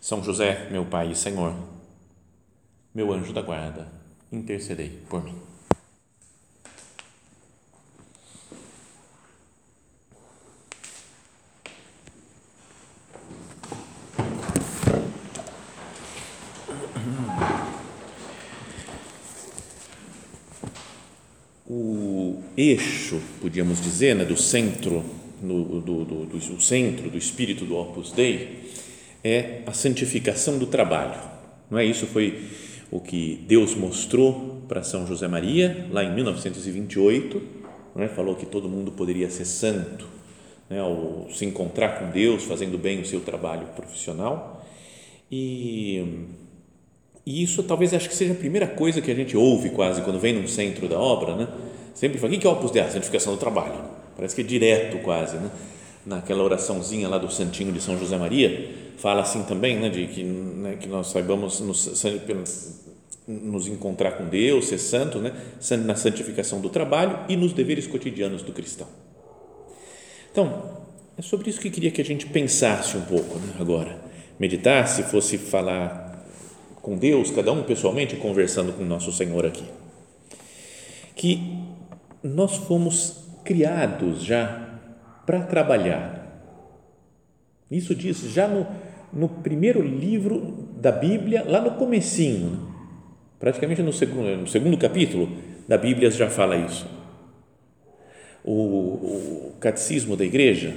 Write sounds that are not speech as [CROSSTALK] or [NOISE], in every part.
são José, meu Pai e Senhor, meu anjo da guarda, intercedei por mim. O eixo, podíamos dizer, né, do centro, no, do, do, do, do centro do espírito do Opus Dei, é a santificação do trabalho. Não é isso foi o que Deus mostrou para São José Maria lá em 1928, não é? Falou que todo mundo poderia ser santo, né? Se encontrar com Deus, fazendo bem o seu trabalho profissional. E, e isso talvez acho que seja a primeira coisa que a gente ouve quase quando vem no centro da obra, né? Sempre fala, o que é o Opus Dei? A santificação do trabalho. Parece que é direto quase, né? Naquela oraçãozinha lá do Santinho de São José Maria, fala assim também, né, de que, né, que nós saibamos nos, nos encontrar com Deus, ser santo, né, na santificação do trabalho e nos deveres cotidianos do cristão. Então, é sobre isso que queria que a gente pensasse um pouco né, agora, meditasse, fosse falar com Deus, cada um pessoalmente, conversando com o nosso Senhor aqui. Que nós fomos criados já para trabalhar. Isso diz já no, no primeiro livro da Bíblia, lá no comecinho, né? praticamente no segundo, no segundo capítulo da Bíblia já fala isso. O, o catecismo da igreja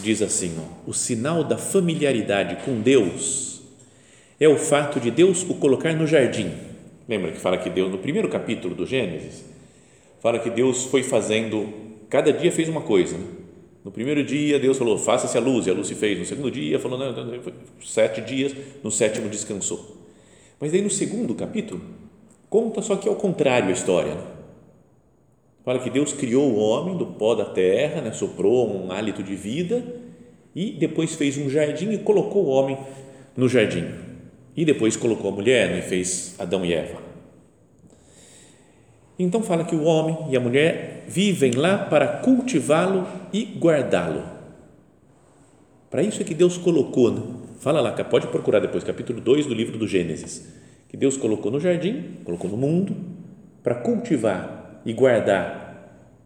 diz assim, ó, o sinal da familiaridade com Deus é o fato de Deus o colocar no jardim. Lembra que fala que Deus, no primeiro capítulo do Gênesis, fala que Deus foi fazendo, cada dia fez uma coisa, né? No primeiro dia, Deus falou, faça-se a luz, e a luz se fez. No segundo dia, falou, não, não, foi sete dias, no sétimo descansou. Mas aí no segundo capítulo, conta só que é o contrário a história. Né? Fala que Deus criou o homem do pó da terra, né? soprou um hálito de vida e depois fez um jardim e colocou o homem no jardim. E depois colocou a mulher né? e fez Adão e Eva. Então fala que o homem e a mulher vivem lá para cultivá-lo e guardá-lo. Para isso é que Deus colocou, né? fala lá, pode procurar depois, capítulo 2 do livro do Gênesis, que Deus colocou no jardim, colocou no mundo, para cultivar e guardar,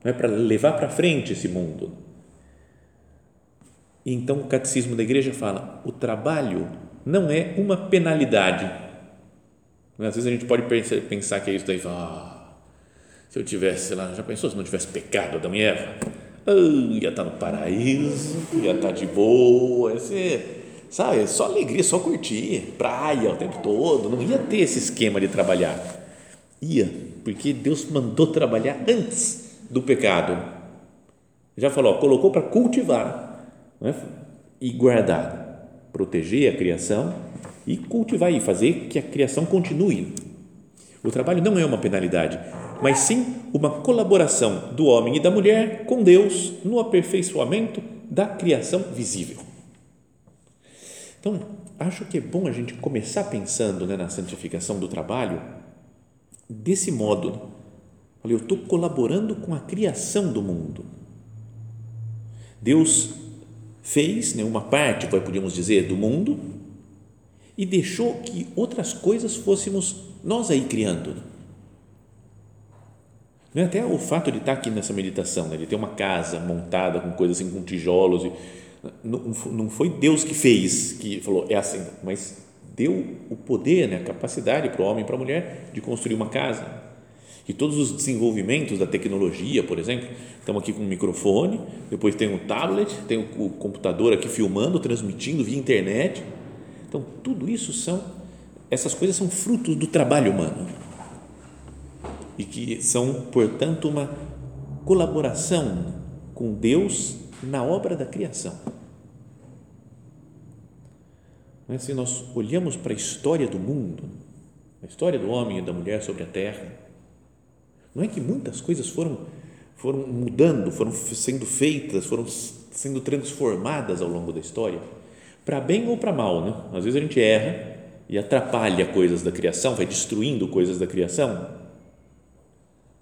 não é para levar para frente esse mundo. Então o catecismo da igreja fala: o trabalho não é uma penalidade. Às vezes a gente pode pensar que é isso daí, ah, se eu tivesse lá, já pensou se não tivesse pecado Adão e Eva? Oh, ia estar no paraíso, ia estar de boa, ia ser, sabe, só alegria, só curtir, praia o tempo todo, não ia ter esse esquema de trabalhar. Ia, porque Deus mandou trabalhar antes do pecado. Já falou, colocou para cultivar né? e guardar, proteger a criação e cultivar e fazer que a criação continue. O trabalho não é uma penalidade, mas sim uma colaboração do homem e da mulher com Deus no aperfeiçoamento da criação visível. Então, acho que é bom a gente começar pensando né, na santificação do trabalho desse modo. Olha, eu estou colaborando com a criação do mundo. Deus fez né, uma parte, podíamos dizer, do mundo e deixou que outras coisas fôssemos nós aí criando até o fato de estar aqui nessa meditação, né, de ter uma casa montada com coisas assim, com tijolos, e, não, não foi Deus que fez, que falou, é assim, mas deu o poder, né, a capacidade para o homem e para a mulher de construir uma casa. E todos os desenvolvimentos da tecnologia, por exemplo, estamos aqui com um microfone, depois tem um tablet, tem o computador aqui filmando, transmitindo via internet. Então, tudo isso são, essas coisas são frutos do trabalho humano e que são, portanto, uma colaboração com Deus na obra da criação. Se nós olhamos para a história do mundo, a história do homem e da mulher sobre a terra, não é que muitas coisas foram, foram mudando, foram sendo feitas, foram sendo transformadas ao longo da história, para bem ou para mal, né? Às vezes a gente erra e atrapalha coisas da criação, vai destruindo coisas da criação.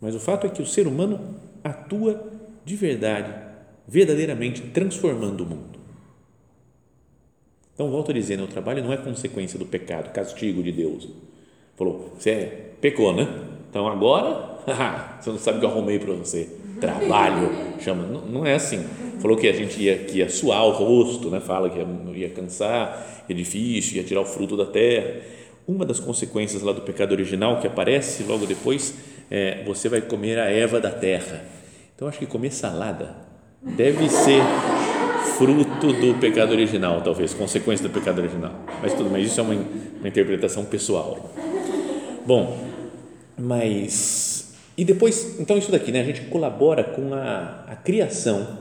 Mas o fato é que o ser humano atua de verdade, verdadeiramente transformando o mundo. Então, volto a dizer, né, o trabalho não é consequência do pecado, castigo de Deus. Falou, você é, pecou, né? Então agora, [LAUGHS] você não sabe o que eu arrumei para você. Trabalho, chama. Não, não, é assim. Falou que a gente ia, que ia suar o rosto, né? fala que ia, ia cansar, é difícil, ia tirar o fruto da terra. Uma das consequências lá do pecado original que aparece logo depois é você vai comer a erva da terra. Então acho que comer salada deve ser fruto do pecado original, talvez, consequência do pecado original. Mas tudo bem, isso é uma, uma interpretação pessoal. Bom, mas e depois, então isso daqui, né? A gente colabora com a, a criação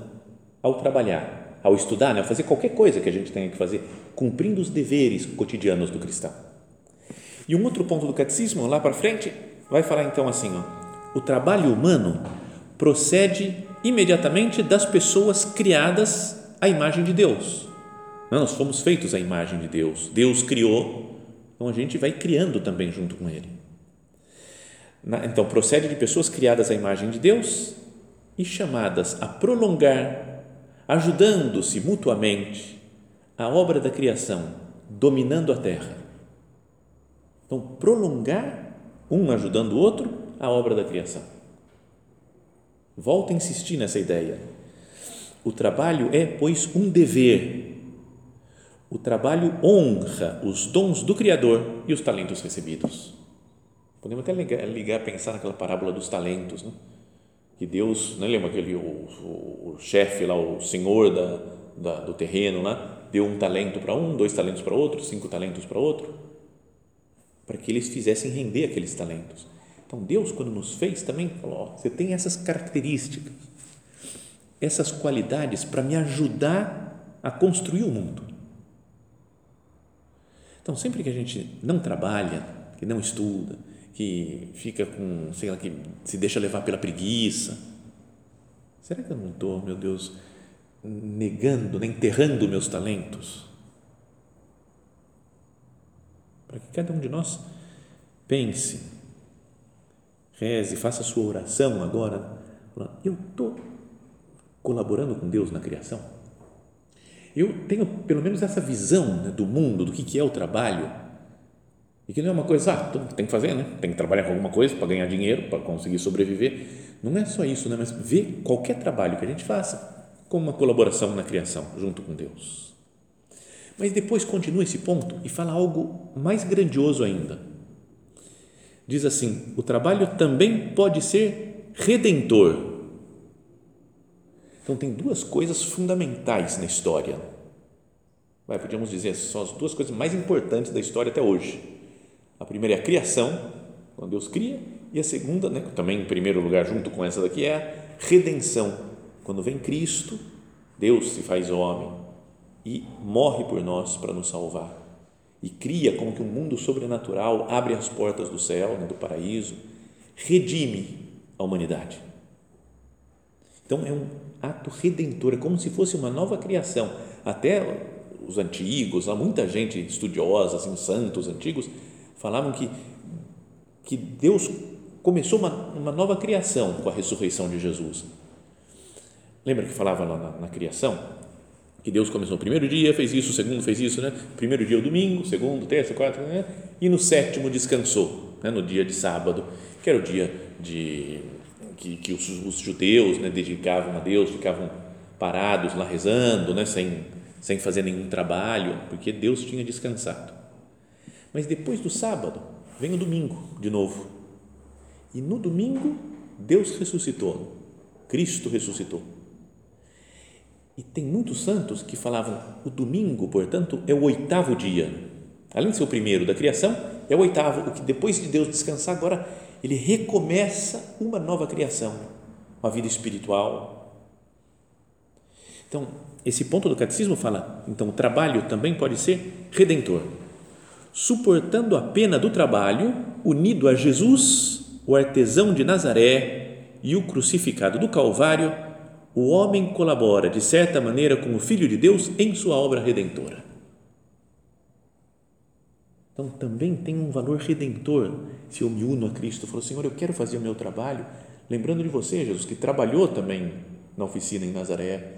ao trabalhar, ao estudar, né? Ao fazer qualquer coisa que a gente tenha que fazer, cumprindo os deveres cotidianos do cristão. E um outro ponto do catecismo, lá para frente, vai falar então assim: ó, o trabalho humano procede imediatamente das pessoas criadas à imagem de Deus. Nós fomos feitos à imagem de Deus. Deus criou, então a gente vai criando também junto com Ele. Então, procede de pessoas criadas à imagem de Deus e chamadas a prolongar, ajudando-se mutuamente, a obra da criação, dominando a terra. Então, prolongar, um ajudando o outro, a obra da criação. Volto a insistir nessa ideia. O trabalho é, pois, um dever. O trabalho honra os dons do Criador e os talentos recebidos. Podemos até ligar, ligar pensar naquela parábola dos talentos, né? que Deus, não lembra aquele o, o, o chefe lá, o senhor da, da, do terreno lá, deu um talento para um, dois talentos para outro, cinco talentos para outro, para que eles fizessem render aqueles talentos. Então Deus, quando nos fez, também falou: você tem essas características, essas qualidades para me ajudar a construir o mundo. Então, sempre que a gente não trabalha, que não estuda, que fica com, sei lá, que se deixa levar pela preguiça. Será que eu não estou, meu Deus, negando, né, enterrando meus talentos? Para que cada um de nós pense, reze, faça a sua oração agora. Eu estou colaborando com Deus na criação? Eu tenho pelo menos essa visão né, do mundo, do que, que é o trabalho e que não é uma coisa, ah, tem que fazer, né? Tem que trabalhar com alguma coisa para ganhar dinheiro, para conseguir sobreviver. Não é só isso, né? Mas ver qualquer trabalho que a gente faça como uma colaboração na criação, junto com Deus. Mas depois continua esse ponto e fala algo mais grandioso ainda. Diz assim: o trabalho também pode ser redentor. Então, tem duas coisas fundamentais na história. Vai, podíamos dizer, são as duas coisas mais importantes da história até hoje a primeira é a criação, quando Deus cria, e a segunda, né, também em primeiro lugar, junto com essa daqui, é a redenção. Quando vem Cristo, Deus se faz homem e morre por nós para nos salvar. E cria como que um mundo sobrenatural abre as portas do céu, né, do paraíso, redime a humanidade. Então é um ato redentor, é como se fosse uma nova criação. Até os antigos, há muita gente estudiosa, assim, santos antigos, falavam que, que Deus começou uma, uma nova criação com a ressurreição de Jesus. Lembra que falava lá na, na criação? Que Deus começou no primeiro dia, fez isso, o segundo fez isso, né? Primeiro dia o domingo, segundo, terça, quarta, né? e no sétimo descansou, né? no dia de sábado, que era o dia de que, que os, os judeus né, dedicavam a Deus, ficavam parados lá rezando, né, sem, sem fazer nenhum trabalho, porque Deus tinha descansado. Mas depois do sábado, vem o domingo de novo. E no domingo, Deus ressuscitou. Cristo ressuscitou. E tem muitos santos que falavam: o domingo, portanto, é o oitavo dia. Além de ser o primeiro da criação, é o oitavo, o que depois de Deus descansar, agora ele recomeça uma nova criação, uma vida espiritual. Então, esse ponto do catecismo fala, então o trabalho também pode ser redentor, suportando a pena do trabalho, unido a Jesus, o artesão de Nazaré e o crucificado do Calvário, o homem colabora de certa maneira com o Filho de Deus em sua obra redentora. Então também tem um valor redentor se eu me uno a Cristo. Falo, Senhor, eu quero fazer o meu trabalho, lembrando de você, Jesus, que trabalhou também na oficina em Nazaré,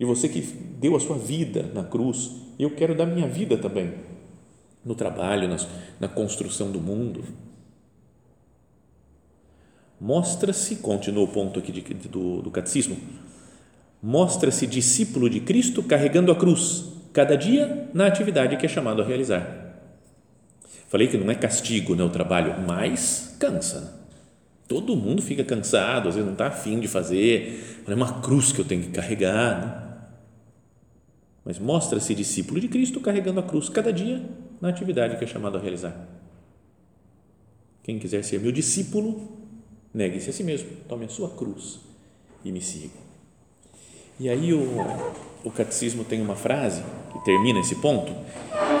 de você que deu a sua vida na cruz, eu quero dar minha vida também no trabalho, na, na construção do mundo. Mostra-se, continua o ponto aqui de, do, do catecismo, mostra-se discípulo de Cristo carregando a cruz, cada dia na atividade que é chamado a realizar. Falei que não é castigo né, o trabalho, mas cansa. Todo mundo fica cansado, às vezes não está afim de fazer, é uma cruz que eu tenho que carregar. Né? Mas mostra-se discípulo de Cristo carregando a cruz cada dia na atividade que é chamado a realizar. Quem quiser ser meu discípulo, negue-se a si mesmo, tome a sua cruz e me siga. E aí o, o catecismo tem uma frase que termina esse ponto,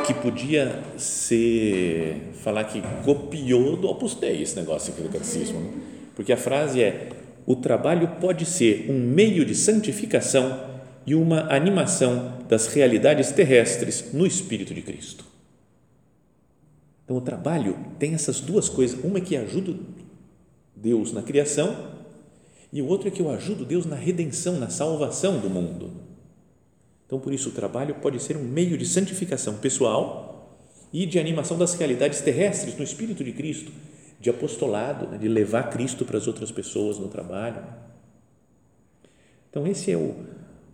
que podia ser, falar que copiou do Opus Dei esse negócio aqui do catecismo, né? porque a frase é, o trabalho pode ser um meio de santificação e uma animação das realidades terrestres no Espírito de Cristo. Então, o trabalho tem essas duas coisas. Uma que ajuda Deus na criação e o outro é que eu ajudo Deus na redenção, na salvação do mundo. Então, por isso, o trabalho pode ser um meio de santificação pessoal e de animação das realidades terrestres no Espírito de Cristo, de apostolado, né, de levar Cristo para as outras pessoas no trabalho. Então, esse é o,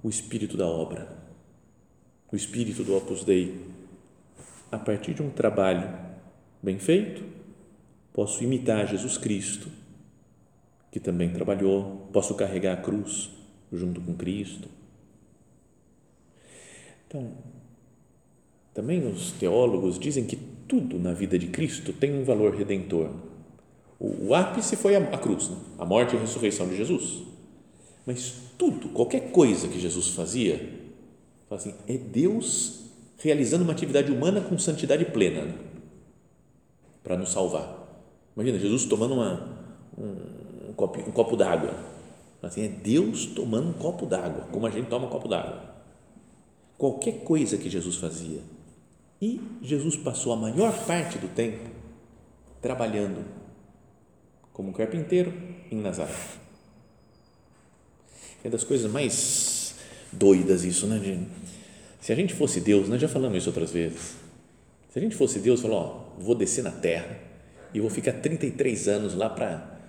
o espírito da obra, o espírito do Opus Dei. A partir de um trabalho bem feito, posso imitar Jesus Cristo que também trabalhou, posso carregar a cruz junto com Cristo. Então, também os teólogos dizem que tudo na vida de Cristo tem um valor redentor. O, ápice foi a, a cruz, né? a morte e a ressurreição de Jesus. Mas tudo, qualquer coisa que Jesus fazia, assim, é Deus realizando uma atividade humana com santidade plena né? para nos salvar. Imagina Jesus tomando uma, um, um copo, um copo d'água. Assim, é Deus tomando um copo d'água, como a gente toma um copo d'água. Qualquer coisa que Jesus fazia. E Jesus passou a maior parte do tempo trabalhando como carpinteiro em Nazaré. É das coisas mais doidas isso, né? Se a gente fosse Deus, nós já falamos isso outras vezes. Se a gente fosse Deus, falou, ó, vou descer na terra e vou ficar 33 anos lá para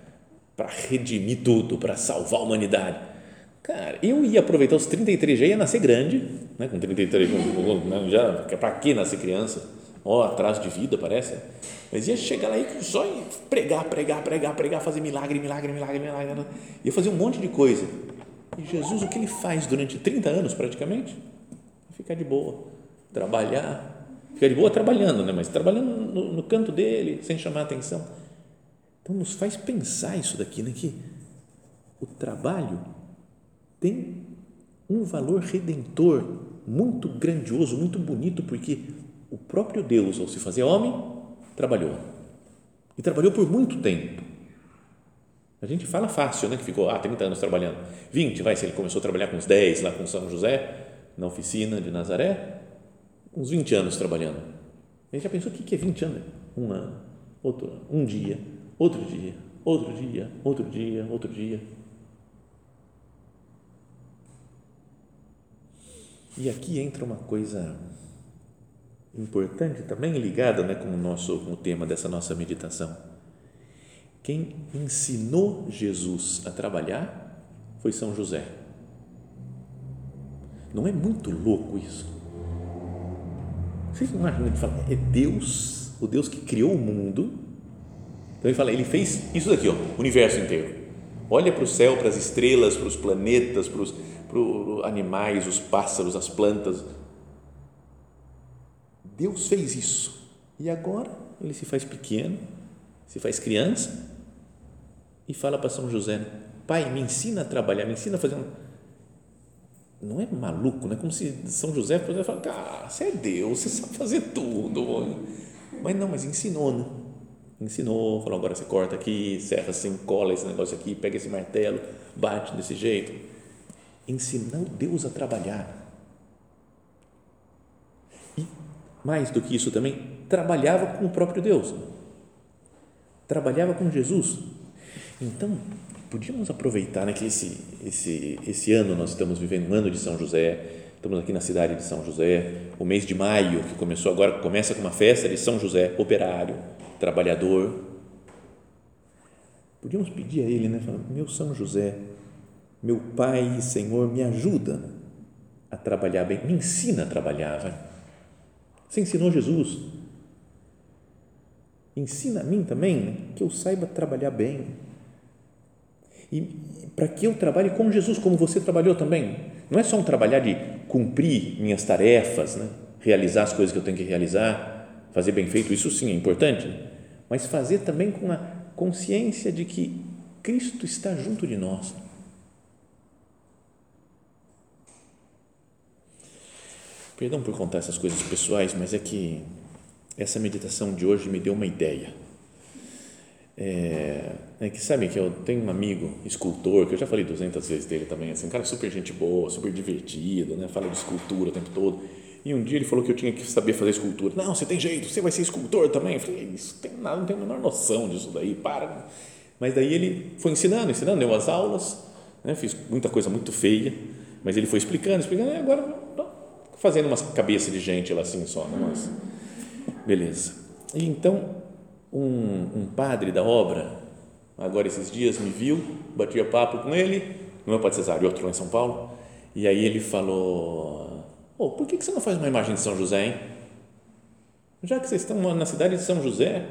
para redimir tudo, para salvar a humanidade. Cara, eu ia aproveitar os 33, já ia nascer grande, né? com 33, né? já, para que nascer criança? Ó, atraso de vida, parece. Mas ia chegar lá e só pregar, pregar, pregar, pregar, fazer milagre, milagre, milagre, milagre. Ia fazer um monte de coisa. E Jesus, o que ele faz durante 30 anos praticamente? Ficar de boa, trabalhar, ficar de boa trabalhando, né? mas trabalhando no, no canto dele, sem chamar atenção então, nos faz pensar isso daqui, né? que o trabalho tem um valor redentor muito grandioso, muito bonito, porque o próprio Deus, ao se fazer homem, trabalhou. E trabalhou por muito tempo. A gente fala fácil, né? Que ficou ah, 30 anos trabalhando. 20, vai, se ele começou a trabalhar com uns 10 lá com São José, na oficina de Nazaré, uns 20 anos trabalhando. Ele já pensou o que é 20 anos? Um ano, outro um dia, outro dia, outro dia, outro dia, outro dia. E aqui entra uma coisa importante também ligada né, com, o nosso, com o tema dessa nossa meditação. Quem ensinou Jesus a trabalhar foi São José. Não é muito louco isso? Vocês não acham que fala, é Deus, o Deus que criou o mundo, então ele fala, ele fez isso daqui, ó, o universo inteiro. Olha para o céu, para as estrelas, para os planetas, para os, animais, os pássaros, as plantas. Deus fez isso. E agora ele se faz pequeno, se faz criança e fala para São José: Pai, me ensina a trabalhar, me ensina a fazer um. não é maluco, não é como se São José pudesse falar, cara, você é Deus, você sabe fazer tudo. Mas não, mas ensinou, né? Ensinou, falou, agora você corta aqui, serra assim, cola esse negócio aqui, pega esse martelo, bate desse jeito. Ensinou Deus a trabalhar. E, mais do que isso também, trabalhava com o próprio Deus. Trabalhava com Jesus. Então, podíamos aproveitar né, que esse, esse, esse ano nós estamos vivendo um ano de São José, estamos aqui na cidade de São José, o mês de maio, que começou agora, começa com uma festa de São José, operário, trabalhador. Podíamos pedir a ele, né, meu São José, meu Pai e Senhor, me ajuda a trabalhar bem, me ensina a trabalhar. Vai. Você ensinou Jesus. Ensina a mim também né, que eu saiba trabalhar bem e para que eu trabalhe com Jesus, como você trabalhou também. Não é só um trabalhar de cumprir minhas tarefas, né? realizar as coisas que eu tenho que realizar, fazer bem feito, isso sim é importante, né? Mas fazer também com a consciência de que Cristo está junto de nós. Perdão por contar essas coisas pessoais, mas é que essa meditação de hoje me deu uma ideia. É, é, que sabe que eu tenho um amigo escultor que eu já falei 200 vezes dele também assim um cara super gente boa super divertido né? Fala de escultura o tempo todo e um dia ele falou que eu tinha que saber fazer escultura. Não você tem jeito você vai ser escultor também? Eu falei isso tem nada não tenho a menor noção disso daí para. Mas daí ele foi ensinando ensinando deu as aulas né fiz muita coisa muito feia mas ele foi explicando explicando e agora fazendo umas cabeças de gente lá assim só né? mas beleza. E então um, um padre da obra, agora esses dias me viu, batia papo com ele, não é Padre Cesário, outro lá em São Paulo, e aí ele falou, oh, por que, que você não faz uma imagem de São José, hein? Já que vocês estão na cidade de São José,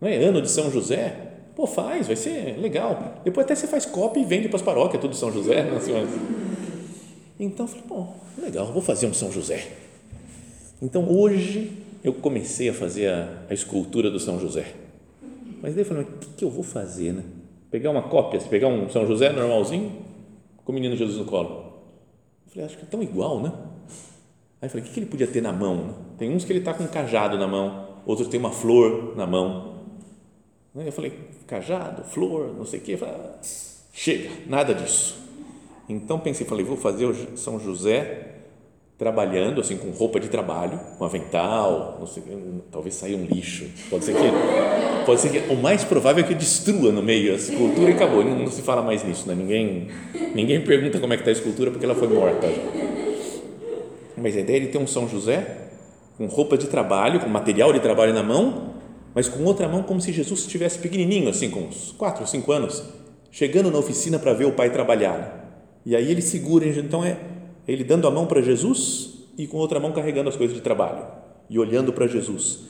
não é ano de São José, pô, faz, vai ser legal. Depois até você faz cópia e vende para as paróquias, tudo São José. Né, então, eu falei, bom, legal, vou fazer um São José. Então, hoje, eu comecei a fazer a, a escultura do São José. Mas daí eu falei, o que, que eu vou fazer, né? Pegar uma cópia, se pegar um São José normalzinho, com o menino Jesus no colo. Eu falei, acho que é tão igual, né? Aí eu falei, o que, ele podia ter na mão? Tem uns que ele está com um cajado na mão, outros tem uma flor na mão. Eu falei, cajado, flor, não sei o quê. Falei, ah, chega, nada disso. Então pensei, falei, vou fazer o São José trabalhando assim com roupa de trabalho, um avental, sei, talvez saia um lixo, pode ser que pode ser que o mais provável é que destrua no meio a escultura e acabou, não, não se fala mais nisso, né? Ninguém ninguém pergunta como é que está a escultura porque ela foi morta. Mas a ideia é de ter um São José com roupa de trabalho, com material de trabalho na mão, mas com outra mão como se Jesus estivesse pequenininho, assim, com uns 4 ou 5 anos, chegando na oficina para ver o pai trabalhar. E aí ele segura, então é ele dando a mão para Jesus e com outra mão carregando as coisas de trabalho e olhando para Jesus,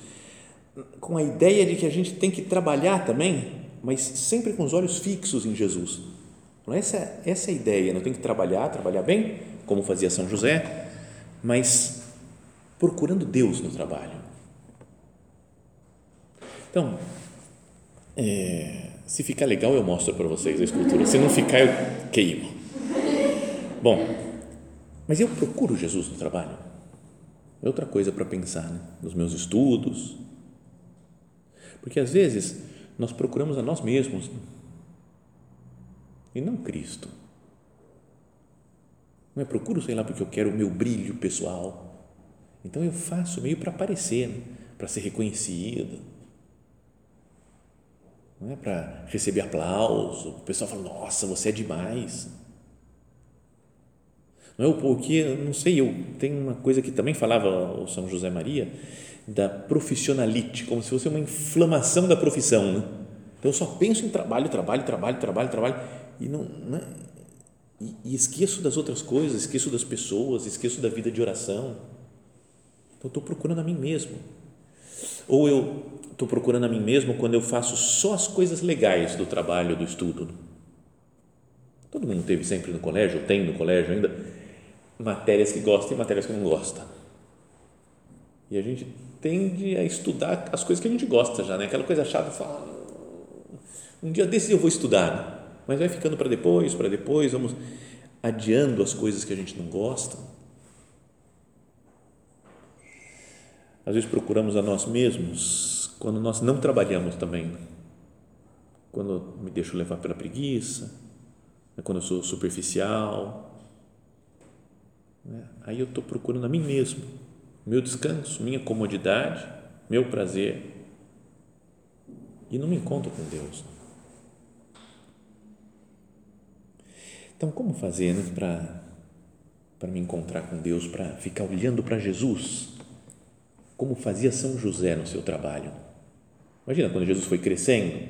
com a ideia de que a gente tem que trabalhar também, mas sempre com os olhos fixos em Jesus. Essa, essa é a ideia, não tem que trabalhar, trabalhar bem, como fazia São José, mas procurando Deus no trabalho. Então, é, se ficar legal, eu mostro para vocês a escultura. Se não ficar, eu queimo. Bom, mas eu procuro Jesus no trabalho. É outra coisa para pensar, né? nos meus estudos. Porque às vezes nós procuramos a nós mesmos e não Cristo. Não é procuro, sei lá, porque eu quero o meu brilho pessoal. Então eu faço meio para aparecer, né? para ser reconhecido. Não é para receber aplauso. O pessoal fala: Nossa, você é demais. Não é porque, não sei, eu tenho uma coisa que também falava o São José Maria da profissionalite, como se fosse uma inflamação da profissão, né? Então eu só penso em trabalho, trabalho, trabalho, trabalho, trabalho e não, né? E, e esqueço das outras coisas, esqueço das pessoas, esqueço da vida de oração. Então estou procurando a mim mesmo. Ou eu estou procurando a mim mesmo quando eu faço só as coisas legais do trabalho, do estudo. Todo mundo teve sempre no colégio, tem no colégio ainda matérias que gosta e matérias que não gosta. E a gente tende a estudar as coisas que a gente gosta já, né? Aquela coisa chata, fala, um dia desses eu vou estudar, né? Mas vai ficando para depois, para depois, vamos. adiando as coisas que a gente não gosta. Às vezes procuramos a nós mesmos quando nós não trabalhamos também. Quando me deixo levar pela preguiça, né, quando eu sou superficial. Né, aí eu estou procurando a mim mesmo, meu descanso, minha comodidade, meu prazer. E não me encontro com Deus. Então, como fazer né, para me encontrar com Deus, para ficar olhando para Jesus? Como fazia São José no seu trabalho? Imagina quando Jesus foi crescendo,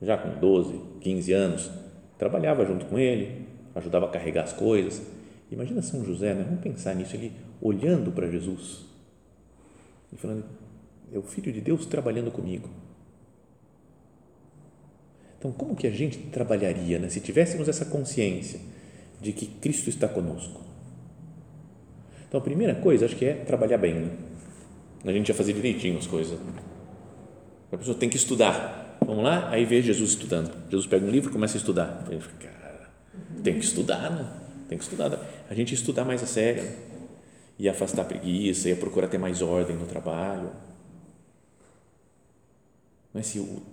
já com 12, 15 anos, trabalhava junto com ele, ajudava a carregar as coisas. Imagina São José, né? vamos pensar nisso, ele olhando para Jesus e falando: é o Filho de Deus trabalhando comigo. Então, como que a gente trabalharia né, se tivéssemos essa consciência de que Cristo está conosco? Então, a primeira coisa, acho que é trabalhar bem. Né? A gente ia fazer direitinho as coisas. A pessoa tem que estudar. Vamos lá? Aí vê Jesus estudando. Jesus pega um livro e começa a estudar. Cara, tem que estudar, né? Tem que estudar. A gente estudar mais a sério. Né? Ia afastar a preguiça, ia procurar ter mais ordem no trabalho. Mas se o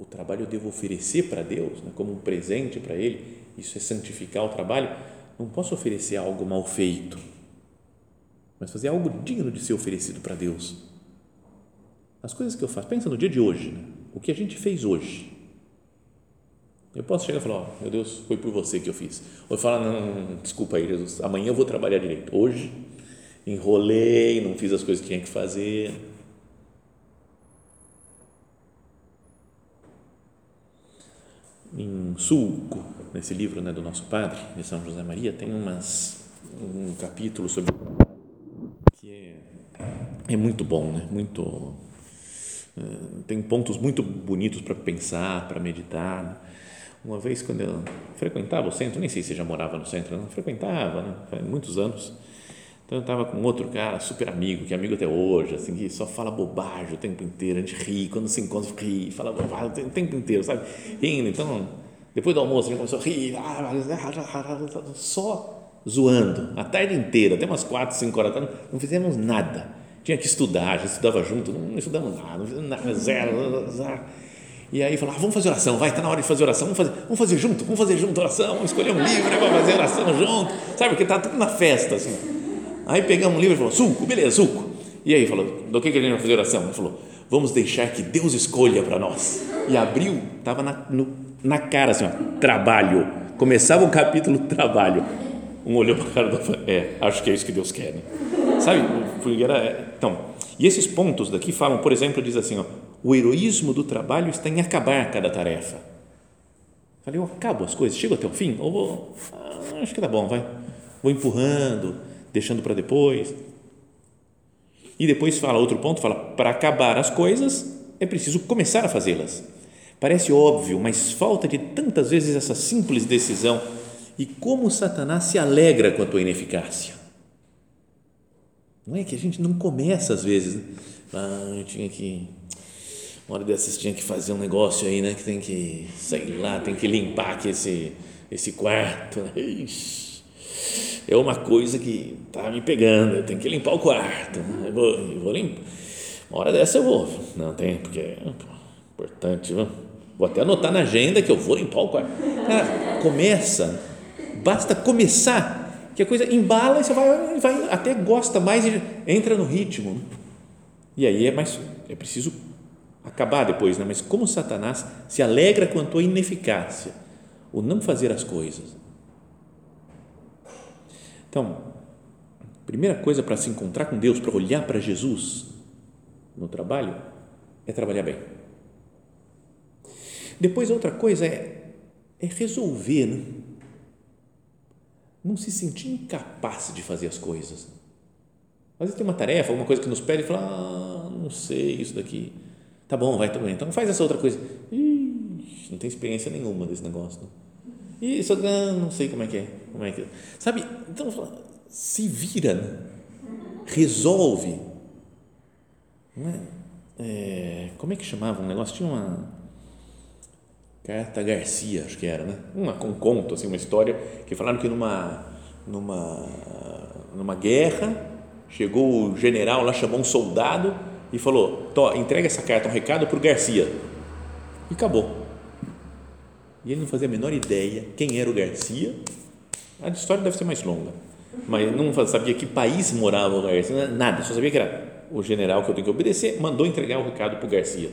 o trabalho eu devo oferecer para Deus, né, como um presente para Ele, isso é santificar o trabalho, não posso oferecer algo mal feito, mas fazer algo digno de ser oferecido para Deus. As coisas que eu faço, pensa no dia de hoje, né, o que a gente fez hoje. Eu posso chegar e falar, oh, meu Deus, foi por você que eu fiz. Ou falar, não, não, desculpa aí, Jesus, amanhã eu vou trabalhar direito. Hoje, enrolei, não fiz as coisas que tinha que fazer em Sulco, nesse livro né, do nosso padre, de São José Maria, tem umas, um capítulo sobre que é, é muito bom, né? muito, eh, tem pontos muito bonitos para pensar, para meditar. Né? Uma vez, quando eu frequentava o centro, nem sei se já morava no centro, não frequentava, né? muitos anos, então eu estava com outro cara, super amigo, que é amigo até hoje, assim, que só fala bobagem o tempo inteiro, a gente ri, quando se encontra, ri, fala bobagem o tempo inteiro, sabe? Rindo, então, depois do almoço a gente começou a rir, só zoando, a tarde inteira, até umas quatro, cinco horas da tarde, não fizemos nada. Tinha que estudar, a gente estudava junto, não estudamos nada, não fizemos nada, zero, zero. E aí falava, ah, vamos fazer oração, vai, está na hora de fazer oração, vamos fazer, vamos fazer junto, vamos fazer junto oração, vamos escolher um livro para fazer oração junto, sabe, porque está tudo na festa, assim. Aí pegamos um livro e falou, suco, beleza, suco. E aí falou, do que, que a gente vai fazer oração? Ele falou, vamos deixar que Deus escolha para nós. E abriu, estava na, na cara assim, ó, trabalho. Começava o capítulo [LAUGHS] trabalho. Um olhou para a cara do outro é, acho que é isso que Deus quer. Né? Sabe? Era, é, então, e esses pontos daqui falam, por exemplo, diz assim, ó, o heroísmo do trabalho está em acabar cada tarefa. Falei, eu acabo as coisas, chego até o fim, ou vou, ah, acho que tá bom, vai. Vou empurrando, deixando para depois. E depois fala, outro ponto, fala, para acabar as coisas é preciso começar a fazê-las. Parece óbvio, mas falta de tantas vezes essa simples decisão. E como Satanás se alegra com a tua ineficácia. Não é que a gente não começa às vezes. Né? Ah, eu tinha que. Uma hora dessas tinha que fazer um negócio aí, né? Que tem que, sei lá, tem que limpar aqui esse, esse quarto. Né? Ixi é uma coisa que está me pegando, eu tenho que limpar o quarto, eu vou, eu vou limpar. Uma hora dessa eu vou, não tem, porque é importante, vou até anotar na agenda que eu vou limpar o quarto. Cara, começa, basta começar, que a coisa embala e você vai, vai até gosta mais e entra no ritmo. E aí é mais, é preciso acabar depois, né? mas como Satanás se alegra com a tua ineficácia, o não fazer as coisas então, primeira coisa para se encontrar com Deus, para olhar para Jesus no trabalho, é trabalhar bem. Depois, outra coisa é, é resolver, né? não se sentir incapaz de fazer as coisas. Às vezes tem uma tarefa, alguma coisa que nos pede e fala, ah, não sei isso daqui. Tá bom, vai, também. Então faz essa outra coisa. Ixi, não tem experiência nenhuma desse negócio. Não. Isso, não, não sei como é que é. Como é que é. Sabe? Então, se vira, né? resolve. Não é? É, como é que chamava um negócio? Tinha uma. Carta Garcia, acho que era, né? Uma, um conto, assim, uma história que falaram que numa, numa, numa guerra chegou o general lá, chamou um soldado e falou: entrega essa carta, um recado para o Garcia. E acabou. E ele não fazia a menor ideia quem era o Garcia. A história deve ser mais longa, mas não sabia que país morava o Garcia, nada, só sabia que era o general que eu tenho que obedecer, mandou entregar o recado para o Garcia.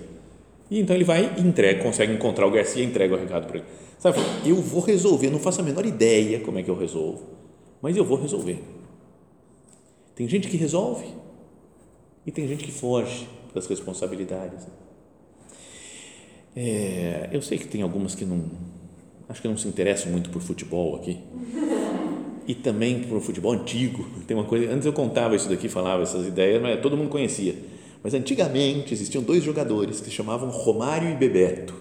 E então ele vai e entrega, consegue encontrar o Garcia e entrega o recado para ele. Sabe, eu vou resolver, não faço a menor ideia como é que eu resolvo, mas eu vou resolver. Tem gente que resolve e tem gente que foge das responsabilidades. É, eu sei que tem algumas que não, acho que não se interessam muito por futebol aqui. E também por futebol antigo. Tem uma coisa, antes eu contava isso daqui, falava essas ideias, mas todo mundo conhecia. Mas antigamente existiam dois jogadores que se chamavam Romário e Bebeto.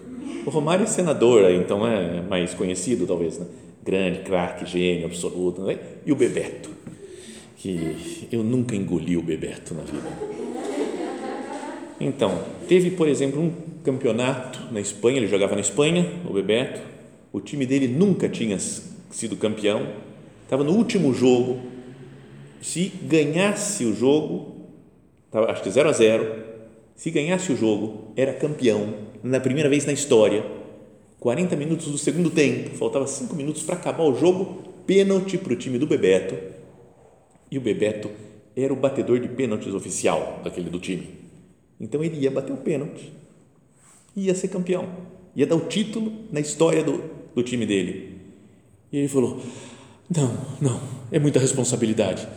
O Romário é senador, então é mais conhecido talvez, né? grande, craque, gênio absoluto, né? e o Bebeto, que eu nunca engoli o Bebeto na vida. Então, teve, por exemplo, um campeonato na Espanha, ele jogava na Espanha, o Bebeto, o time dele nunca tinha sido campeão, estava no último jogo, se ganhasse o jogo, estava, acho que 0 a 0 se ganhasse o jogo, era campeão, na primeira vez na história, 40 minutos do segundo tempo, faltava 5 minutos para acabar o jogo, pênalti para o time do Bebeto, e o Bebeto era o batedor de pênaltis oficial daquele do time, então ele ia bater o pênalti, ia ser campeão, ia dar o título na história do, do time dele. E ele falou: Não, não, é muita responsabilidade.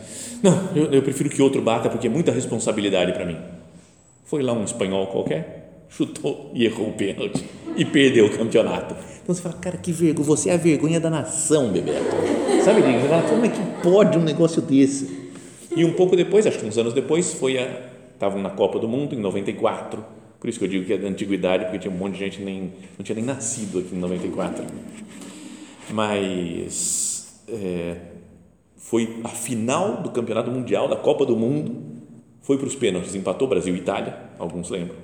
Não, eu, eu prefiro que outro bata porque é muita responsabilidade para mim. Foi lá um espanhol qualquer, chutou e errou o pênalti e perdeu o campeonato. Então você fala, cara, que vergonha, você é a vergonha da nação, Bebeto. Sabe, você fala, como é que pode um negócio desse? E um pouco depois, acho que uns anos depois, foi a. Estavam na Copa do Mundo, em 94 por isso que eu digo que é da antiguidade, porque tinha um monte de gente nem não tinha nem nascido aqui em 94. Mas é, foi a final do Campeonato Mundial, da Copa do Mundo, foi para os pênaltis, empatou Brasil e Itália, alguns lembram.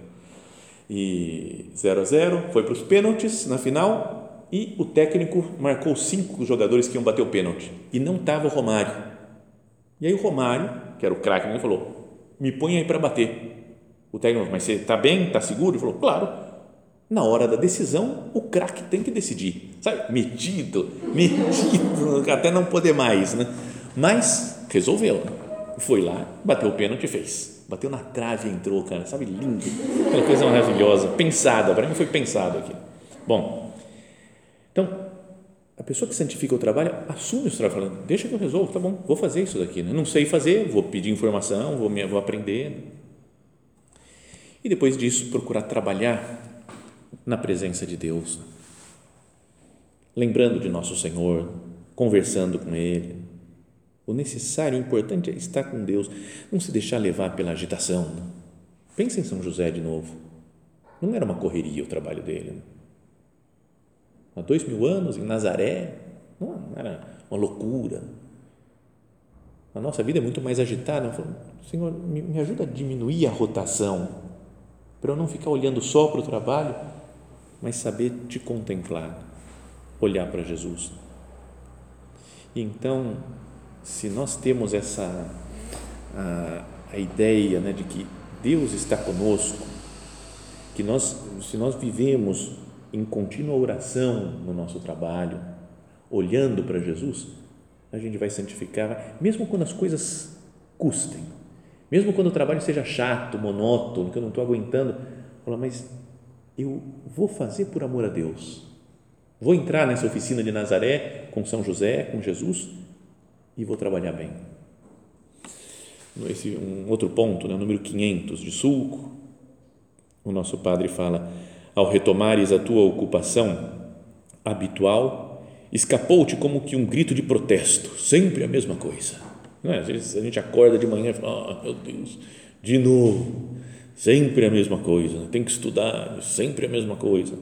E 0 a 0, foi para os pênaltis na final e o técnico marcou cinco jogadores que iam bater o pênalti e não estava o Romário. E aí o Romário, que era o craque, falou: "Me põe aí para bater". O técnico, mas você está bem? Está seguro? Ele falou, claro. Na hora da decisão, o craque tem que decidir. Sabe? Metido, [LAUGHS] metido, até não poder mais, né? Mas resolveu. Foi lá, bateu o pênalti e fez. Bateu na trave e entrou, cara. Sabe? Lindo. Aquela coisa maravilhosa. Pensada. Para mim foi pensado aqui. Bom, então, a pessoa que santifica o trabalho assume o trabalho, falando, deixa que eu resolvo, tá bom, vou fazer isso daqui. Né? Não sei fazer, vou pedir informação, vou, me, vou aprender e depois disso procurar trabalhar na presença de Deus, lembrando de nosso Senhor, conversando com Ele. O necessário, o importante é estar com Deus, não se deixar levar pela agitação. Não. Pensa em São José de novo. Não era uma correria o trabalho dele. Não. Há dois mil anos, em Nazaré, não era uma loucura. A nossa vida é muito mais agitada. Senhor, me ajuda a diminuir a rotação para eu não ficar olhando só para o trabalho, mas saber te contemplar, olhar para Jesus. Então, se nós temos essa a, a ideia né, de que Deus está conosco, que nós, se nós vivemos em contínua oração no nosso trabalho, olhando para Jesus, a gente vai santificar, mesmo quando as coisas custem mesmo quando o trabalho seja chato, monótono, que eu não estou aguentando, fala, mas eu vou fazer por amor a Deus. Vou entrar nessa oficina de Nazaré com São José, com Jesus e vou trabalhar bem. Esse um outro ponto, né, número 500 de sulco, o nosso padre fala: ao retomares a tua ocupação habitual, escapou-te como que um grito de protesto, sempre a mesma coisa não é? Às vezes a gente acorda de manhã e fala, oh, meu Deus, de novo, sempre a mesma coisa, tem que estudar, sempre a mesma coisa.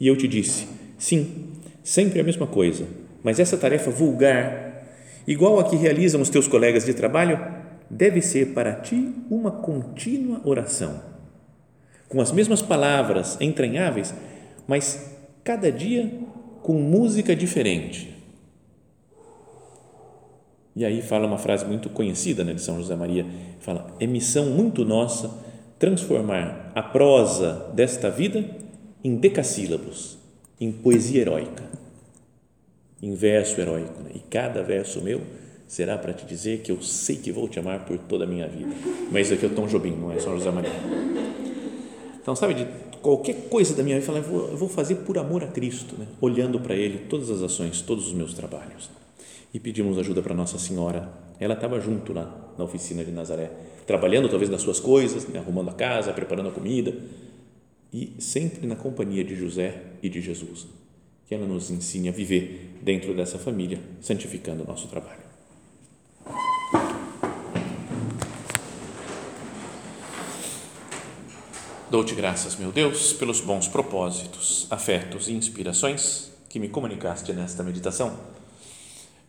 E eu te disse, sim, sempre a mesma coisa, mas essa tarefa vulgar, igual a que realizam os teus colegas de trabalho, deve ser para ti uma contínua oração. Com as mesmas palavras entranháveis, mas cada dia com música diferente. E aí fala uma frase muito conhecida né, de São José Maria, fala, é missão muito nossa transformar a prosa desta vida em decassílabos, em poesia heróica, em verso heróico. Né? E cada verso meu será para te dizer que eu sei que vou te amar por toda a minha vida. Mas isso aqui é o Tom Jobim, não é São José Maria. Então, sabe, de qualquer coisa da minha vida, eu, vou, eu vou fazer por amor a Cristo, né? olhando para Ele todas as ações, todos os meus trabalhos. E pedimos ajuda para Nossa Senhora. Ela estava junto lá na oficina de Nazaré, trabalhando talvez nas suas coisas, né? arrumando a casa, preparando a comida, e sempre na companhia de José e de Jesus. Que ela nos ensine a viver dentro dessa família, santificando o nosso trabalho. Dou-te graças, meu Deus, pelos bons propósitos, afetos e inspirações que me comunicaste nesta meditação.